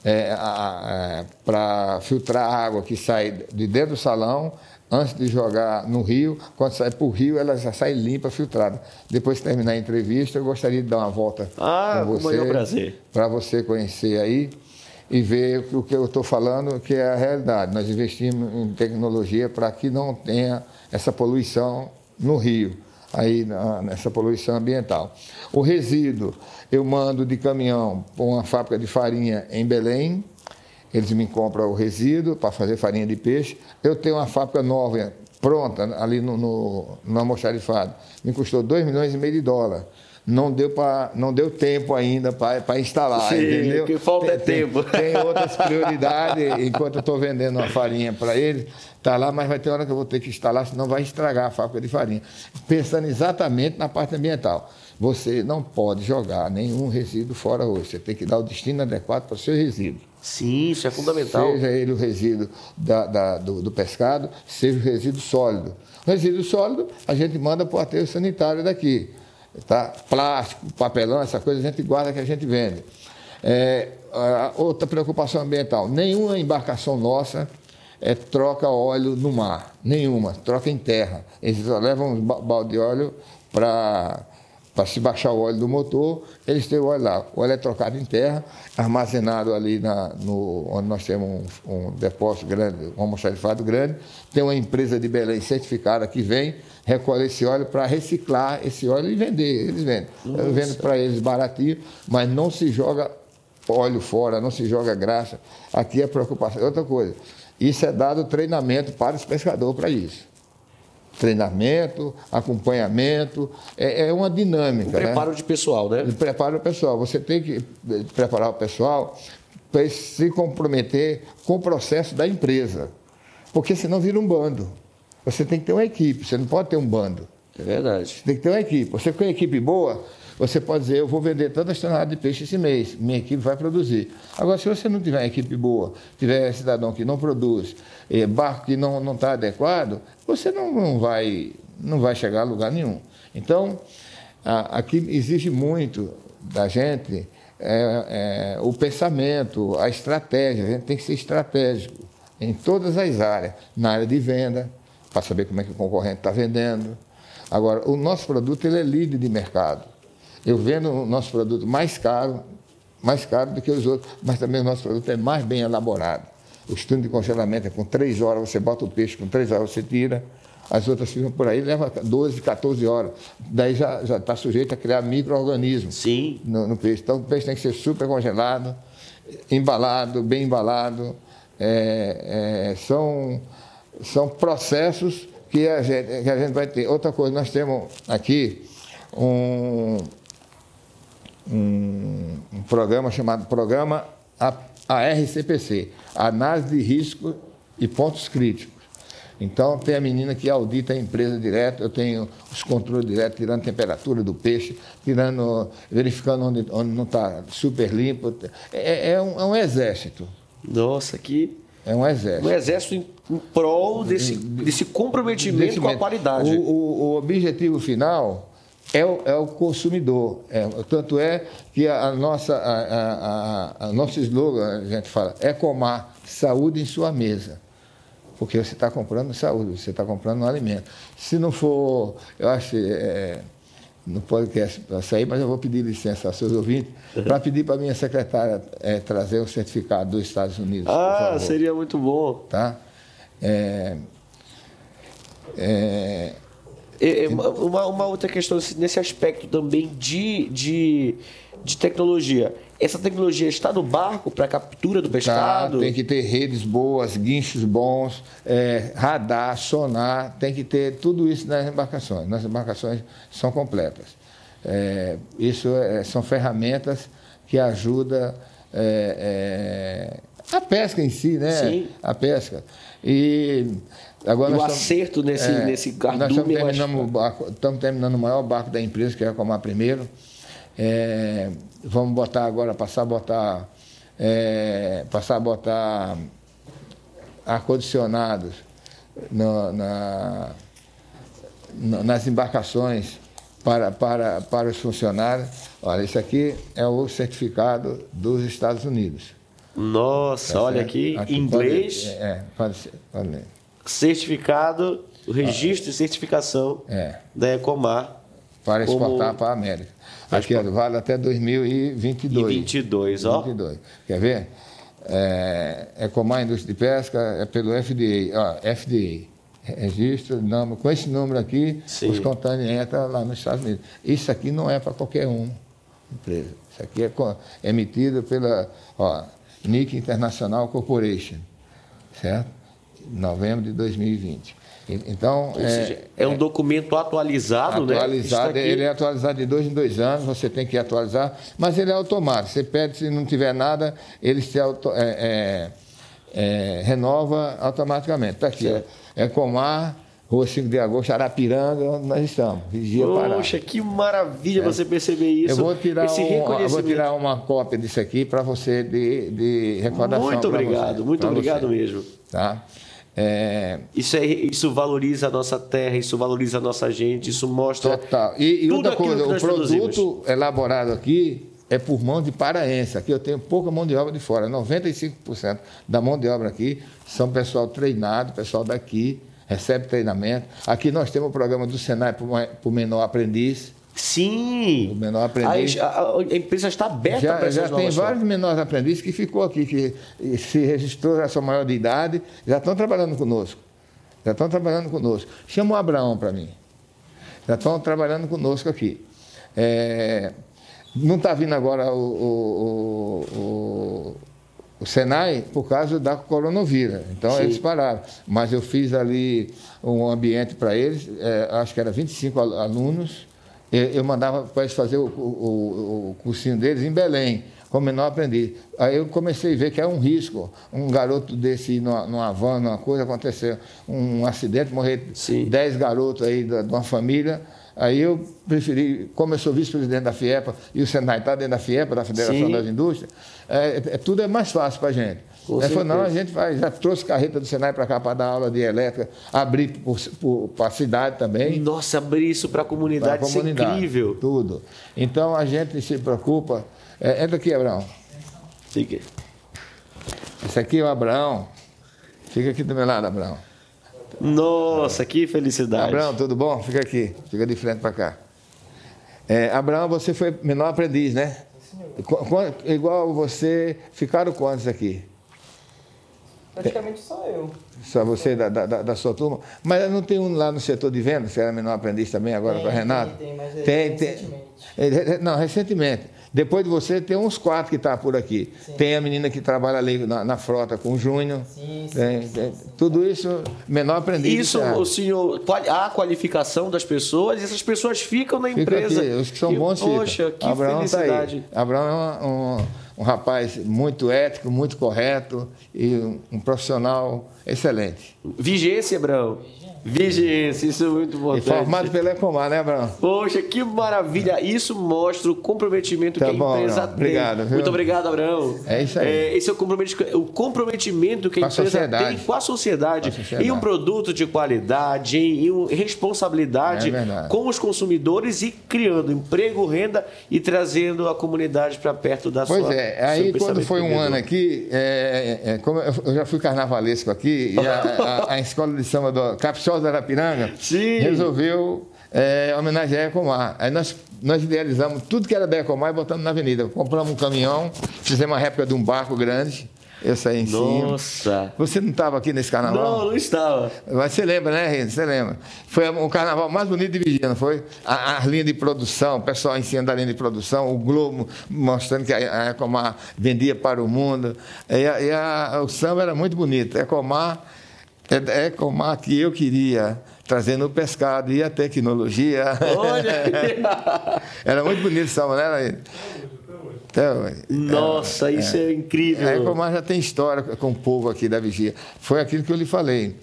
é, é, para filtrar a água que sai de dentro do salão, antes de jogar no rio. Quando sai para o rio, ela já sai limpa, filtrada. Depois de terminar a entrevista, eu gostaria de dar uma volta ah, com você. Para você conhecer aí e ver o que eu estou falando, que é a realidade. Nós investimos em tecnologia para que não tenha essa poluição no rio aí nessa poluição ambiental. O resíduo eu mando de caminhão para uma fábrica de farinha em Belém, eles me compram o resíduo para fazer farinha de peixe. Eu tenho uma fábrica nova, pronta, ali no, no, no almoxarifado. Me custou 2 milhões e meio de dólares não deu, pra, não deu tempo ainda para instalar, Sim, entendeu? O que falta tem, é tempo. Tem, tem outras prioridades, *laughs* enquanto eu estou vendendo uma farinha para ele, está lá, mas vai ter hora que eu vou ter que instalar, senão vai estragar a fábrica de farinha. Pensando exatamente na parte ambiental. Você não pode jogar nenhum resíduo fora hoje. Você tem que dar o destino adequado para o seu resíduo. Sim, isso é fundamental. Seja ele o resíduo da, da, do, do, pescado, seja o resíduo sólido. O resíduo sólido a gente manda para o aterro sanitário daqui. Tá? Plástico, papelão, essa coisa a gente guarda que a gente vende. É, outra preocupação ambiental: nenhuma embarcação nossa é, troca óleo no mar, nenhuma, troca em terra. Eles só levam um balde de óleo para para se baixar o óleo do motor, eles têm o óleo lá. O óleo é trocado em terra, armazenado ali na, no, onde nós temos um, um depósito grande, um almoxarifado grande. Tem uma empresa de Belém certificada que vem, recolhe esse óleo para reciclar esse óleo e vender. Eles vendem. Nossa. Eu vendo para eles baratinho, mas não se joga óleo fora, não se joga graxa. Aqui é preocupação. Outra coisa, isso é dado treinamento para os pescadores para isso. Treinamento, acompanhamento, é, é uma dinâmica. O né? preparo né? de pessoal, né? O preparo pessoal. Você tem que eh, preparar o pessoal para se comprometer com o processo da empresa. Porque senão vira um bando. Você tem que ter uma equipe, você não pode ter um bando. É verdade. Você tem que ter uma equipe. Você com uma equipe boa, você pode dizer, eu vou vender tantas toneladas de peixe esse mês, minha equipe vai produzir. Agora, se você não tiver uma equipe boa, tiver cidadão que não produz, eh, barco que não está adequado, você não, não, vai, não vai chegar a lugar nenhum. Então, a, aqui exige muito da gente é, é, o pensamento, a estratégia. A gente tem que ser estratégico em todas as áreas, na área de venda, para saber como é que o concorrente está vendendo. Agora, o nosso produto ele é líder de mercado. Eu vendo o nosso produto mais caro, mais caro do que os outros, mas também o nosso produto é mais bem elaborado. O estudo de congelamento é com três horas, você bota o peixe, com três horas você tira. As outras ficam por aí, leva 12, 14 horas. Daí já está sujeito a criar micro-organismos. No, no, peixe. Então o peixe tem que ser super congelado, embalado, bem embalado, é, é, são, são processos que a, gente, que a gente vai ter. Outra coisa, nós temos aqui um, um, um programa chamado Programa ARCPC, Análise de Risco e Pontos Críticos. Então, tem a menina que audita a empresa direto, eu tenho os controles direto, tirando a temperatura do peixe, tirando, verificando onde, onde não está super limpo. É, é, um, é, um, exército. Nossa, que. É um exército. Um exército em, em prol desse, desse comprometimento com a qualidade. O, o, o objetivo final é o, é o consumidor. É, tanto é que a, a nossa, a, a, a, nosso slogan, a gente fala, é comar saúde em sua mesa. Porque você está comprando saúde, você está comprando um alimento. Se não for, eu acho é, no podcast para sair, mas eu vou pedir licença aos seus ouvintes uhum. para pedir para a minha secretária é, trazer o certificado dos Estados Unidos. Ah, seria muito bom. Tá? É, é uma, uma, outra questão nesse aspecto também de, de, de tecnologia. Essa tecnologia está no barco para captura do tá, pescado? Tá, tem que ter redes boas, guinchos bons, é, radar, sonar, tem que ter tudo isso nas embarcações. Nas embarcações são completas. É, isso é, são ferramentas que ajudam é, é, a pesca em si, né? Sim. A pesca. E Agora e o acerto estamos, nesse, é, nesse cardume... Nós estamos terminando, barco, estamos terminando o maior barco da empresa, que é Comar Primeiro. É, vamos botar agora, passar a botar... É, passar a botar ar-condicionados na, nas embarcações para, para, para os funcionários. Olha, isso aqui é o certificado dos Estados Unidos. Nossa, tá olha aqui, aqui inglês. Pode, é, pode, pode ler certificado, o registro de certificação é. da Ecomar. Para exportar para a América. Aqui, ó, vale até 2022. E 22, ó. 22. Quer ver? É, Ecomar Indústria de Pesca é pelo FDA. Ó, FDA. Registro, número, com esse número aqui, Sim. os contâneos entram lá nos Estados Unidos. Isso aqui não é para qualquer um empresa. Isso aqui é emitido pela ó, NIC International Corporation. Certo? Novembro de 2020. Então, é, seja, é, um documento atualizado, né? atualizado, né? Ele é atualizado de dois em dois anos, você tem que atualizar, mas ele é automático. Você pede, se não tiver nada, ele se auto, é, é, é renova automaticamente. Está aqui, é, é Comar, Rua 5 de Agosto, Arapiranga, onde nós estamos. Vigia Poxa, que maravilha você perceber isso. Eu vou tirar, um, eu vou tirar uma cópia disso aqui para você de, de recordação. Muito obrigado, você, muito obrigado você. mesmo. Tá? É... Isso, é, isso valoriza a nossa terra, isso valoriza a nossa gente, isso mostra. Total. E, e outra coisa, o produto elaborado aqui é por mão de paraense. Aqui eu tenho pouca mão de obra de fora. 95% da mão de obra aqui são pessoal treinado, pessoal daqui, recebe treinamento. Aqui nós temos o programa do Senai para o menor aprendiz. Sim. O menor aprendiz. A, a, a empresa está aberta já, para Já tem vários menores aprendizes que ficou aqui, que se registrou a sua maior de idade, já estão trabalhando conosco. Já estão trabalhando conosco. Chama o Abraão para mim. Já estão trabalhando conosco aqui. É, não está vindo agora o, o, o, o, Senai por causa da coronavírus. Então Sim. eles pararam. Mas eu fiz ali um ambiente para eles, é, acho que era 25 alunos eu mandava para eles fazer o, o, o, cursinho deles em Belém, como menor aprendiz. Aí eu comecei a ver que é um risco. Um garoto desse numa, numa van, numa coisa, aconteceu um acidente, morrer Sim. dez garotos aí de uma família. Aí eu preferi, como eu sou vice-presidente da FIEPA e o Senai está dentro da FIEPA, da Federação Sim. das Indústrias, é, é, tudo é mais fácil para a gente. Ele falou, não, a gente vai, já trouxe carreta do Senai para cá para dar aula de elétrica, abrir para a cidade também. Nossa, abrir isso para a comunidade, isso é incrível. Tudo. Então a gente se preocupa. É, entra aqui, Abraão. Fique. Esse aqui é o Abraão. Fica aqui do meu lado, Abraão. Nossa, que felicidade. Abraão, tudo bom? Fica aqui, fica de frente para cá. É, Abraão, você foi menor aprendiz, né? Igual você, ficaram quantos aqui? Praticamente só eu. Só você da, da, da, sua turma? Mas não tem um lá no setor de vendas, que era menor aprendiz também agora com a Renata? Tem, tem, mas tem, tem, recentemente. Não, recentemente. Depois de você, tem uns quatro que estão tá por aqui. Sim. Tem a menina que trabalha ali na, na frota com o Júnior. Sim, sim, tem, tem, tudo isso, menor aprendiz. Isso, o senhor, a qualificação das pessoas, e essas pessoas ficam na empresa. Fica aqui, os que são bons Poxa, ficam. que Abraão felicidade. Tá Abraão é um, um, um, rapaz muito ético, muito correto e um, profissional excelente. Vigência, Abraão. Vigência, isso é muito importante. E formado pela Ecomar, né, Abraão? Poxa, que maravilha. Isso mostra o comprometimento tá que a bom, empresa tem. Obrigado, viu? Muito obrigado, Abraão. É isso aí. É, esse é o comprometimento, o comprometimento que a, a empresa sociedade. tem com a sociedade, com a sociedade, em um produto de qualidade, em, em responsabilidade é com os consumidores e criando emprego, renda e trazendo a comunidade para perto da pois sua Pois é, aí quando foi um ano aqui, é, é, como eu já fui carnavalesco aqui, e a, a, a escola de samba do Capixó Da Arapiranga, Sim. resolveu é, homenagear a Ecomar. Aí nós, nós idealizamos tudo que era da Ecomar e botamos na avenida. Compramos um caminhão, fizemos uma réplica de um barco grande. Esse aí em Nossa. cima. Nossa! Você não estava aqui nesse carnaval? Não, não estava. Mas você lembra, né, Rita? Você lembra? Foi o carnaval mais bonito de Vigília, não foi? A, a, linha de produção, o pessoal em cima da linha de produção, o Globo mostrando que a, a Ecomar vendia para o mundo. E, a, e a, o samba era muito bonito. Ecomar é, é como a que eu queria, trazendo o pescado e a tecnologia. Olha! *laughs* Era muito bonito essa né? Então, Nossa, é, isso é, é incrível. É, como já tem história com o povo aqui da Vigia. Foi aquilo que eu lhe falei.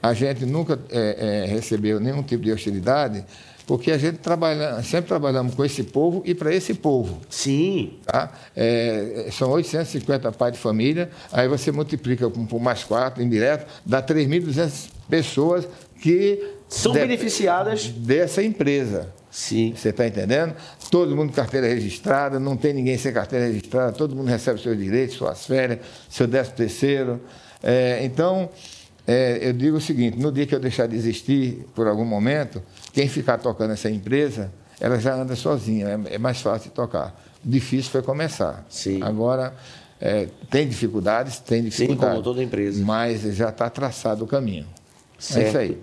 A gente nunca é, é recebeu nenhum tipo de hostilidade porque a gente trabalha, sempre trabalhamos com esse povo e para esse povo. Sim. Tá? É, são 850 pais de família, aí você multiplica por mais quatro, indireto, dá 3.200 pessoas que... São de, beneficiadas. Dessa empresa. Sim. Você está entendendo? Todo mundo com carteira registrada, não tem ninguém sem carteira registrada, todo mundo recebe seus direitos, suas férias, seu décimo terceiro. É, então, é, eu digo o seguinte: no dia que eu deixar de existir por algum momento, quem ficar tocando essa empresa, ela já anda sozinha, é, é mais fácil de tocar. O difícil foi começar. Sim. Agora, é, tem dificuldades, tem dificuldades. Sim, como toda empresa. Mas já está traçado o caminho. Certo. É isso aí.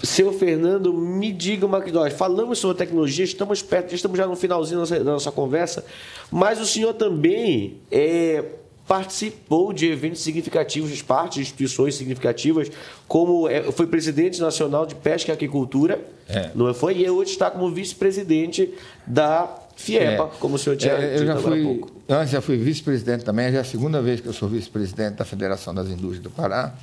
Seu Fernando, me diga uma coisa. Falamos sobre tecnologia, estamos perto, estamos já no finalzinho da nossa, da nossa conversa, mas o senhor também é, participou de eventos significativos, de parte de instituições significativas, como é, foi presidente nacional de pesca e aquicultura, é. não é, foi? E hoje está como vice-presidente da FIEPA, é. como o senhor tinha é, eu já fui, pouco. Antes já fui vice-presidente também, já é a segunda vez que eu sou vice-presidente da Federação das Indústrias do Pará.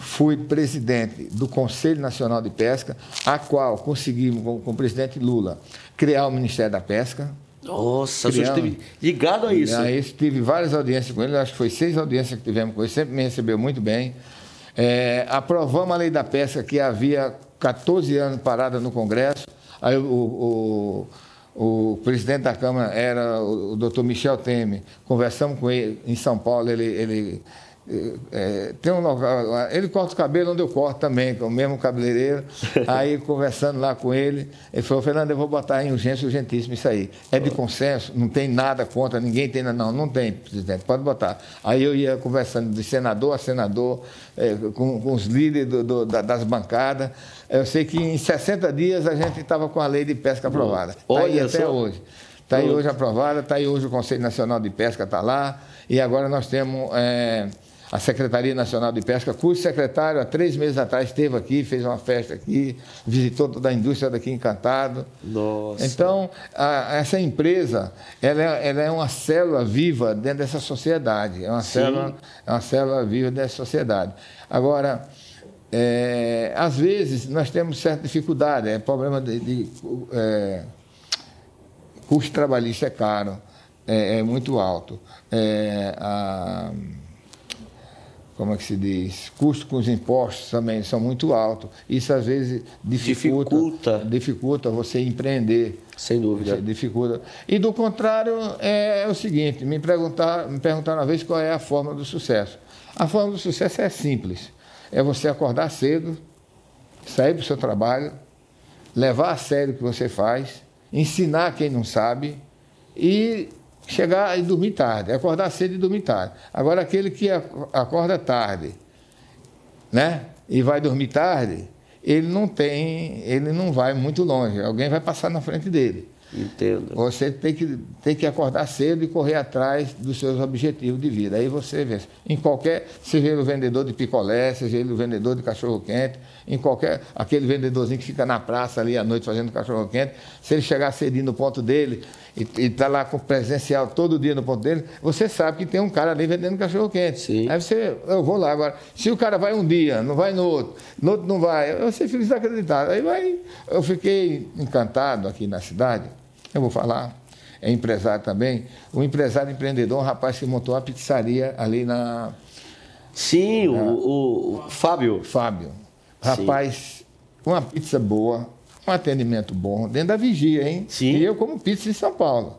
Fui presidente do Conselho Nacional de Pesca, a qual conseguimos, com, com o presidente Lula, criar o Ministério da Pesca, nossa, o senhor esteve ligado a isso. Aí tive várias audiências com ele, acho que foi seis audiências que tivemos com ele, sempre me recebeu muito bem. É, aprovamos a lei da pesca que havia 14 anos parada no Congresso. Aí o, o, o presidente da Câmara era o, o doutor Michel Temer. Conversamos com ele em São Paulo, ele, ele é, tem um local, ele corta o cabelo onde eu corto também, com o mesmo cabeleireiro. *laughs* Aí, conversando lá com ele, ele falou: Fernando, eu vou botar em urgência urgentíssimo isso aí. É de consenso, não tem nada contra, ninguém tem nada. Não, não tem, presidente, pode botar. Aí eu ia conversando de senador a senador, é, com, com, os líderes do, do, das bancadas. Eu sei que em 60 dias a gente estava com a lei de pesca aprovada. Está aí até só. hoje. Está aí hoje aprovada, está aí hoje o Conselho Nacional de Pesca está lá. E agora nós temos. É, a Secretaria Nacional de Pesca, cujo secretário, há três meses atrás, esteve aqui, fez uma festa aqui, visitou toda a indústria daqui encantado. Nossa. Então, a, essa empresa, ela é, ela é, uma célula viva dentro dessa sociedade. É uma, célula, é uma célula viva dessa sociedade. Agora, é, às vezes, nós temos certa dificuldade, é problema de. de é, custo trabalhista é caro, é, é muito alto. É, a, como é que se diz, custos com os impostos também são muito altos. Isso às vezes dificulta, dificulta, dificulta você empreender. Sem dúvida. Dificulta. E do contrário, é o seguinte, me perguntar, me perguntaram uma vez qual é a forma do sucesso. A forma do sucesso é simples. É você acordar cedo, sair para o seu trabalho, levar a sério o que você faz, ensinar quem não sabe e chegar e dormir tarde, acordar cedo e dormir tarde. Agora, aquele que acorda tarde, né? E vai dormir tarde, ele não tem, ele não vai muito longe. Alguém vai passar na frente dele. Entendo. Você tem que, tem que acordar cedo e correr atrás dos seus objetivos de vida. Aí você vê, em qualquer, seja ele o vendedor de picolé, seja ele o vendedor de cachorro-quente, em qualquer, aquele vendedorzinho que fica na praça ali à noite fazendo cachorro-quente, se ele chegar cedinho no ponto dele e está lá com presencial todo dia no ponto dele, você sabe que tem um cara ali vendendo cachorro-quente. Aí você, eu vou lá agora. Se o cara vai um dia, não vai no outro, no outro não vai, você fica desacreditado. Aí vai, eu fiquei encantado aqui na cidade eu vou falar, é empresário também. O empresário empreendedor, um rapaz que montou uma pizzaria ali na. Sim, na, o, o, Fábio. Fábio. Rapaz, Sim. uma pizza boa, um atendimento bom, dentro da vigia, hein? Sim. E eu como pizza em São Paulo.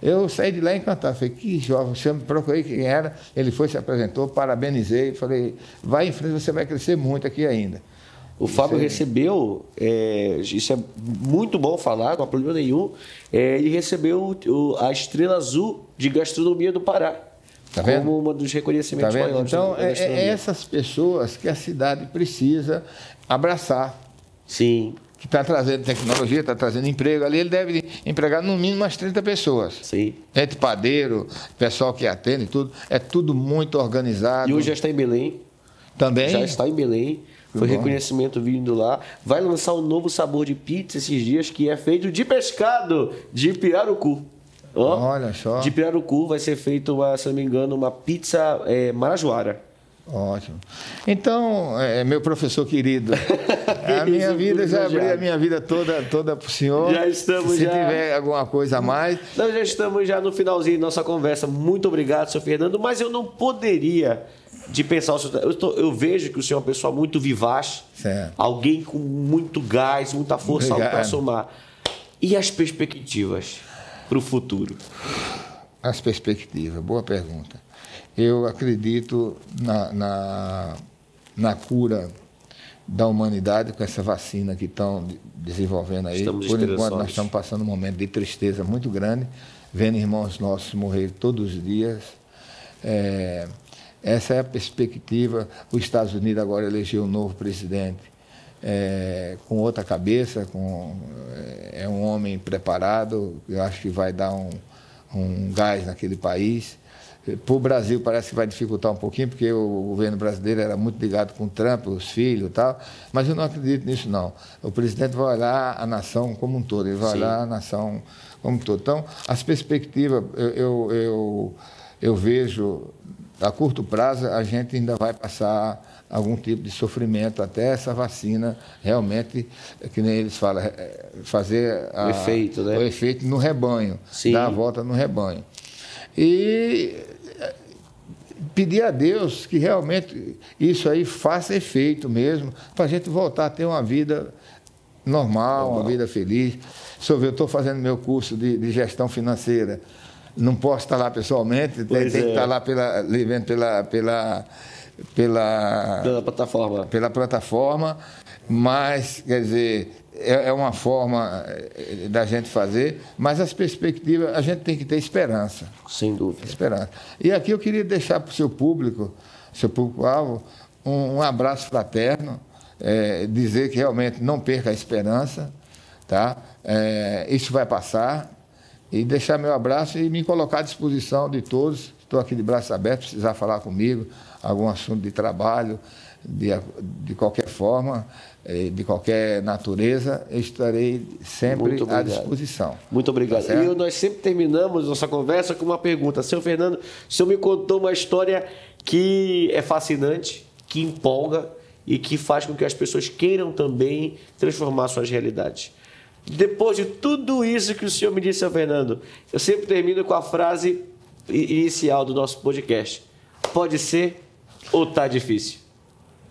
Eu saí de lá encantado. Falei, que jovem, chama, procurei quem era. Ele foi, se apresentou, parabenizei. Falei, vai em frente, você vai crescer muito aqui ainda. O Fábio recebeu, é, isso é muito bom falar, não há problema nenhum. É, ele recebeu o, a estrela azul de gastronomia do Pará. Tá como um dos reconhecimentos tá maiores. Então, é, é essas pessoas que a cidade precisa abraçar. Sim. Que está trazendo tecnologia, está trazendo emprego. Ali ele deve empregar no mínimo umas 30 pessoas. Sim. Entre padeiro, pessoal que atende, tudo. É tudo muito organizado. E hoje já está em Belém. Também? Já está em Belém. Foi reconhecimento vindo lá. Vai lançar um novo sabor de pizza esses dias que é feito de pescado de pirarucu. Ó, Olha só. De pirarucu vai ser feito, uma, se não me engano, uma pizza é, marajoara. Ótimo. Então, é, meu professor querido, *laughs* a minha vida, já abri a minha vida toda, toda para o senhor. Já estamos Se já... tiver alguma coisa a mais. Nós já estamos já no finalzinho da nossa conversa. Muito obrigado, senhor Fernando, mas eu não poderia de pensar. Eu, tô, eu, vejo que o senhor é uma pessoa muito vivaz, certo. alguém com muito gás, muita força para somar. E as perspectivas para o futuro? As perspectivas, boa pergunta. Eu acredito na, na, na cura da humanidade com essa vacina que estão desenvolvendo aí. Estamos Por enquanto, nós estamos passando um momento de tristeza muito grande, vendo irmãos nossos morrer todos os dias. É, essa é a perspectiva. Os Estados Unidos agora elegeu um novo presidente é, com outra cabeça, com, é, é um homem preparado, eu acho que vai dar um, um gás naquele país. Para o Brasil parece que vai dificultar um pouquinho, porque o governo brasileiro era muito ligado com o Trump, os filhos e tal, mas eu não acredito nisso não. O presidente vai olhar a nação como um todo, ele vai Sim. olhar a nação como um todo. Então, as perspectivas, eu, eu, eu, eu vejo a curto prazo a gente ainda vai passar algum tipo de sofrimento até essa vacina realmente, que nem eles falam, é, fazer a, o, efeito, né? o efeito no rebanho, Sim. dar a volta no rebanho. E pedir a Deus que realmente isso aí faça efeito mesmo, para a gente voltar a ter uma vida normal, uma vida feliz. eu estou fazendo meu curso de, de gestão financeira não posso estar lá pessoalmente, tem, tem, que é. estar lá pela, pela, pela, pela, pela plataforma. Pela plataforma, mas, quer dizer, é, é uma forma eh, da gente fazer, mas as perspectivas, a gente tem que ter esperança. Sem dúvida. Esperança. E aqui eu queria deixar para o seu público, seu público-alvo, um, um, abraço fraterno, é, dizer que realmente não perca a esperança, tá? É, isso vai passar, e deixar meu abraço e me colocar à disposição de todos. Estou aqui de braços abertos, precisar falar comigo, algum assunto de trabalho, de, de qualquer forma, de qualquer natureza, eu estarei sempre à disposição. Muito obrigado. Tá e nós sempre terminamos nossa conversa com uma pergunta. Seu Fernando, o senhor me contou uma história que é fascinante, que empolga e que faz com que as pessoas queiram também transformar suas realidades. Depois de tudo isso que o senhor me disse, seu Fernando, eu sempre termino com a frase inicial do nosso podcast. Pode ser ou tá difícil?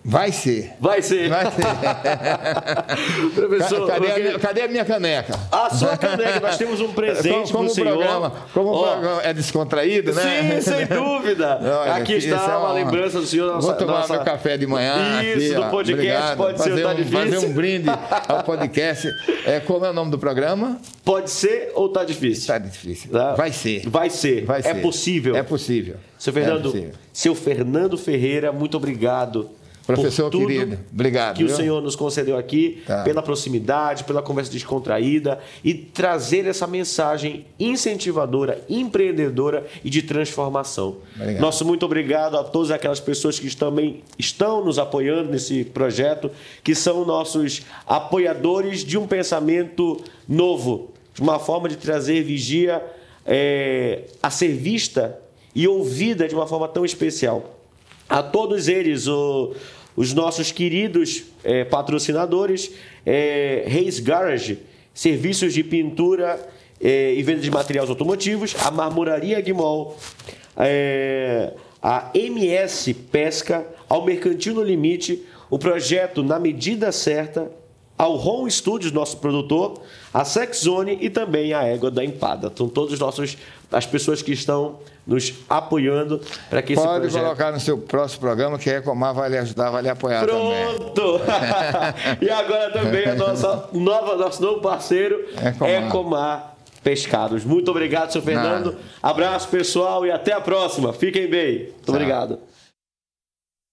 Vai ser. Vai ser. Vai ser. *laughs* Professor, cadê, a minha, cadê, a minha, caneca? A sua caneca, nós temos um presente para o senhor. Programa, como oh. o programa é descontraído, né? Sim, sem *laughs* dúvida. Olha, aqui está é uma, uma lembrança do senhor. Nossa, Vou tomar nossa... meu café de manhã. Isso, aqui, do podcast Obrigado. pode fazer ser, tá um, difícil. Fazer um brinde ao podcast. É, como é o nome do programa? Pode ser ou tá difícil? Está difícil. Tá? Vai ser. Vai ser. Vai é ser. É possível. É possível. Seu Fernando, é possível. seu Fernando Ferreira, muito obrigado Professor querido, obrigado. Que viu? o Senhor nos concedeu aqui, tá. pela proximidade, pela conversa descontraída e trazer essa mensagem incentivadora, empreendedora e de transformação. Obrigado. Nosso muito obrigado a todas aquelas pessoas que também estão nos apoiando nesse projeto, que são nossos apoiadores de um pensamento novo, de uma forma de trazer vigia é, a ser vista e ouvida de uma forma tão especial. A todos eles, o, os nossos queridos é, patrocinadores, é, Reis Garage, serviços de pintura é, e venda de materiais automotivos, a Marmoraria Guimol, é, a MS Pesca, ao Mercantil no Limite, o projeto Na Medida Certa, ao Home Studios, nosso produtor, a Sex Zone e também a Égua da Empada. São todos os nossos as pessoas que estão nos apoiando para que Pode esse projeto... colocar no seu próximo programa que a Ecomar vai lhe ajudar, vai lhe apoiar Pronto! também. *laughs* e agora também a nossa nova, nosso novo parceiro, Ecomar. Ecomar Pescados. Muito obrigado, senhor Fernando. Nada. Abraço, pessoal, e até a próxima. Fiquem bem. Muito Tchau. obrigado.